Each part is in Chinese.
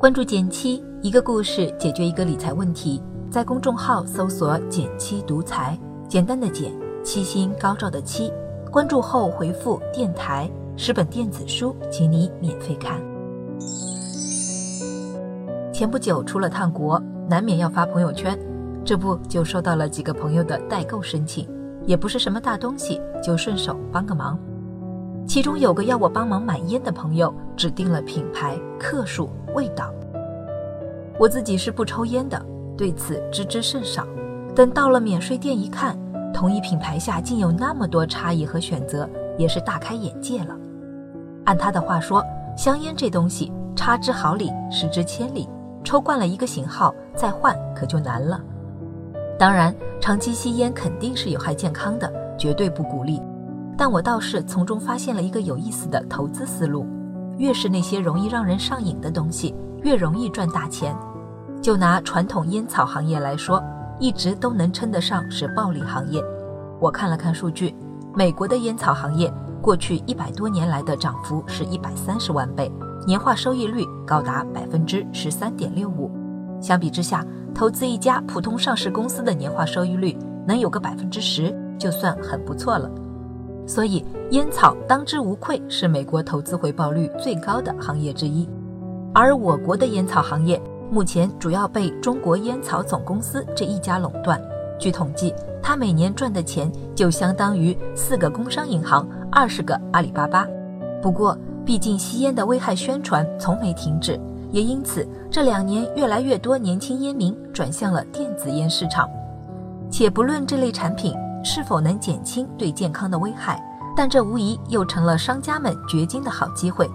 关注减七，一个故事解决一个理财问题。在公众号搜索“减七独裁，简单的减，七星高照的七。关注后回复“电台”，十本电子书，请你免费看。前不久出了趟国，难免要发朋友圈，这不就收到了几个朋友的代购申请，也不是什么大东西，就顺手帮个忙。其中有个要我帮忙买烟的朋友，指定了品牌、克数、味道。我自己是不抽烟的，对此知之甚少。等到了免税店一看，同一品牌下竟有那么多差异和选择，也是大开眼界了。按他的话说，香烟这东西差之毫厘，失之千里，抽惯了一个型号，再换可就难了。当然，长期吸烟肯定是有害健康的，绝对不鼓励。但我倒是从中发现了一个有意思的投资思路：越是那些容易让人上瘾的东西，越容易赚大钱。就拿传统烟草行业来说，一直都能称得上是暴利行业。我看了看数据，美国的烟草行业过去一百多年来的涨幅是一百三十万倍，年化收益率高达百分之十三点六五。相比之下，投资一家普通上市公司的年化收益率能有个百分之十，就算很不错了。所以，烟草当之无愧是美国投资回报率最高的行业之一。而我国的烟草行业目前主要被中国烟草总公司这一家垄断。据统计，它每年赚的钱就相当于四个工商银行、二十个阿里巴巴。不过，毕竟吸烟的危害宣传从没停止，也因此这两年越来越多年轻烟民转向了电子烟市场。且不论这类产品。是否能减轻对健康的危害？但这无疑又成了商家们掘金的好机会。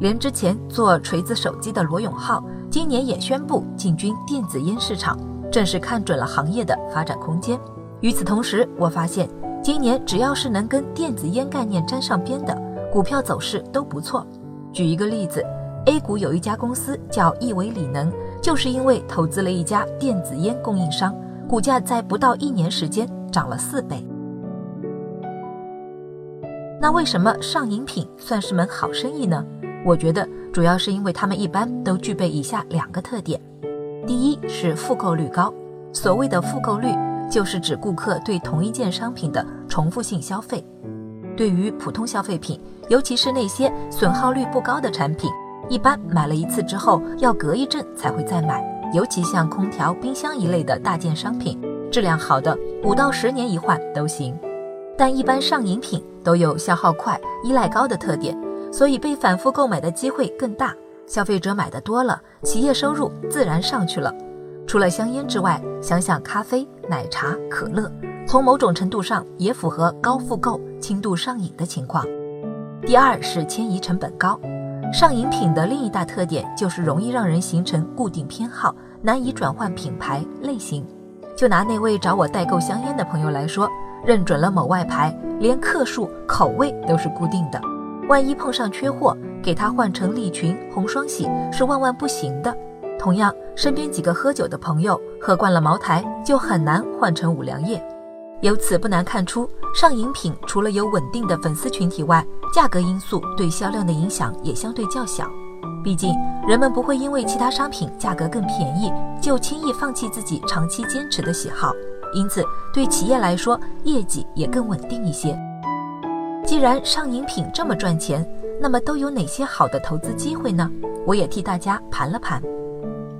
连之前做锤子手机的罗永浩，今年也宣布进军电子烟市场，正是看准了行业的发展空间。与此同时，我发现今年只要是能跟电子烟概念沾上边的股票走势都不错。举一个例子，A 股有一家公司叫亿维锂能，就是因为投资了一家电子烟供应商，股价在不到一年时间。涨了四倍。那为什么上饮品算是门好生意呢？我觉得主要是因为他们一般都具备以下两个特点：第一是复购率高。所谓的复购率，就是指顾客对同一件商品的重复性消费。对于普通消费品，尤其是那些损耗率不高的产品，一般买了一次之后要隔一阵才会再买。尤其像空调、冰箱一类的大件商品。质量好的，五到十年一换都行，但一般上瘾品都有消耗快、依赖高的特点，所以被反复购买的机会更大。消费者买的多了，企业收入自然上去了。除了香烟之外，想想咖啡、奶茶、可乐，从某种程度上也符合高复购、轻度上瘾的情况。第二是迁移成本高，上瘾品的另一大特点就是容易让人形成固定偏好，难以转换品牌类型。就拿那位找我代购香烟的朋友来说，认准了某外牌，连克数、口味都是固定的。万一碰上缺货，给他换成利群、红双喜是万万不行的。同样，身边几个喝酒的朋友喝惯了茅台，就很难换成五粮液。由此不难看出，上饮品除了有稳定的粉丝群体外，价格因素对销量的影响也相对较小。毕竟，人们不会因为其他商品价格更便宜就轻易放弃自己长期坚持的喜好，因此对企业来说业绩也更稳定一些。既然上瘾品这么赚钱，那么都有哪些好的投资机会呢？我也替大家盘了盘。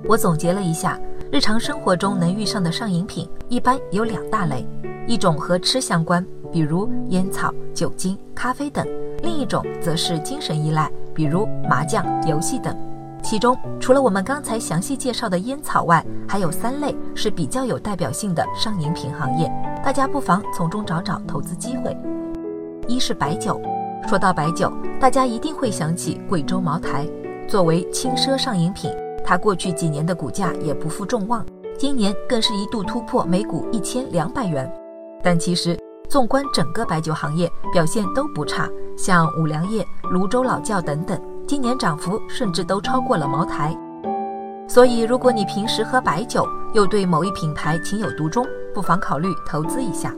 我总结了一下，日常生活中能遇上的上瘾品一般有两大类，一种和吃相关，比如烟草、酒精、咖啡等；另一种则是精神依赖。比如麻将、游戏等，其中除了我们刚才详细介绍的烟草外，还有三类是比较有代表性的上饮品行业，大家不妨从中找找投资机会。一是白酒，说到白酒，大家一定会想起贵州茅台。作为轻奢上饮品，它过去几年的股价也不负众望，今年更是一度突破每股一千两百元。但其实，纵观整个白酒行业，表现都不差。像五粮液、泸州老窖等等，今年涨幅甚至都超过了茅台。所以，如果你平时喝白酒，又对某一品牌情有独钟，不妨考虑投资一下。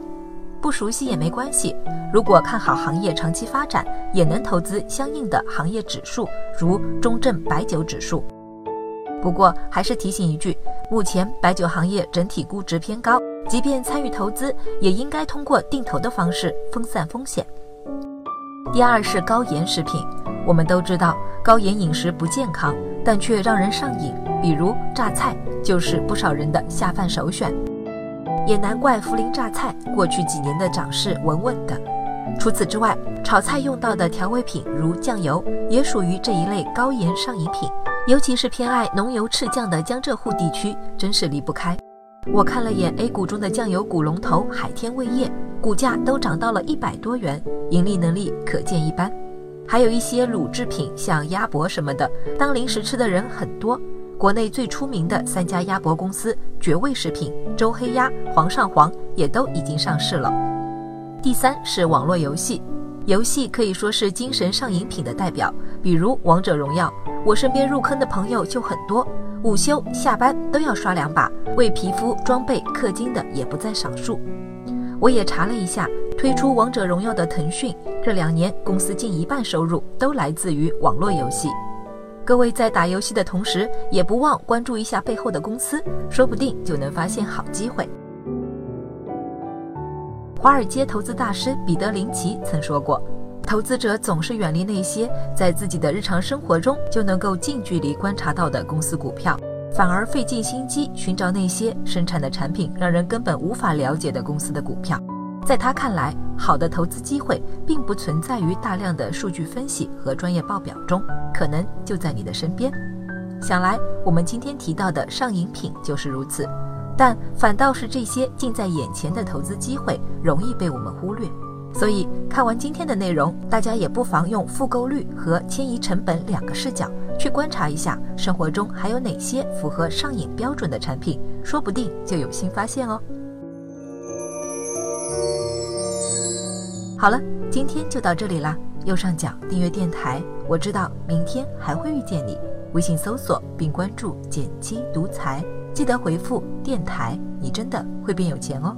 不熟悉也没关系，如果看好行业长期发展，也能投资相应的行业指数，如中证白酒指数。不过还是提醒一句，目前白酒行业整体估值偏高，即便参与投资，也应该通过定投的方式分散风险。第二是高盐食品，我们都知道高盐饮食不健康，但却让人上瘾，比如榨菜就是不少人的下饭首选。也难怪涪陵榨菜过去几年的涨势稳稳的。除此之外，炒菜用到的调味品如酱油也属于这一类高盐上瘾品，尤其是偏爱浓油赤酱的江浙沪地区，真是离不开。我看了眼 A 股中的酱油股龙头海天味业，股价都涨到了一百多元，盈利能力可见一斑。还有一些乳制品，像鸭脖什么的，当零食吃的人很多。国内最出名的三家鸭脖公司绝味食品、周黑鸭、煌上煌也都已经上市了。第三是网络游戏，游戏可以说是精神上瘾品的代表，比如王者荣耀。我身边入坑的朋友就很多，午休下班都要刷两把，为皮肤装备氪金的也不在少数。我也查了一下，推出王者荣耀的腾讯，这两年公司近一半收入都来自于网络游戏。各位在打游戏的同时，也不忘关注一下背后的公司，说不定就能发现好机会。华尔街投资大师彼得林奇曾说过：“投资者总是远离那些在自己的日常生活中就能够近距离观察到的公司股票，反而费尽心机寻找那些生产的产品让人根本无法了解的公司的股票。”在他看来，好的投资机会并不存在于大量的数据分析和专业报表中，可能就在你的身边。想来，我们今天提到的上瘾品就是如此。但反倒是这些近在眼前的投资机会容易被我们忽略，所以看完今天的内容，大家也不妨用复购率和迁移成本两个视角去观察一下生活中还有哪些符合上瘾标准的产品，说不定就有新发现哦。好了，今天就到这里啦，右上角订阅电台，我知道明天还会遇见你。微信搜索并关注“减七独裁”。记得回复电台，你真的会变有钱哦。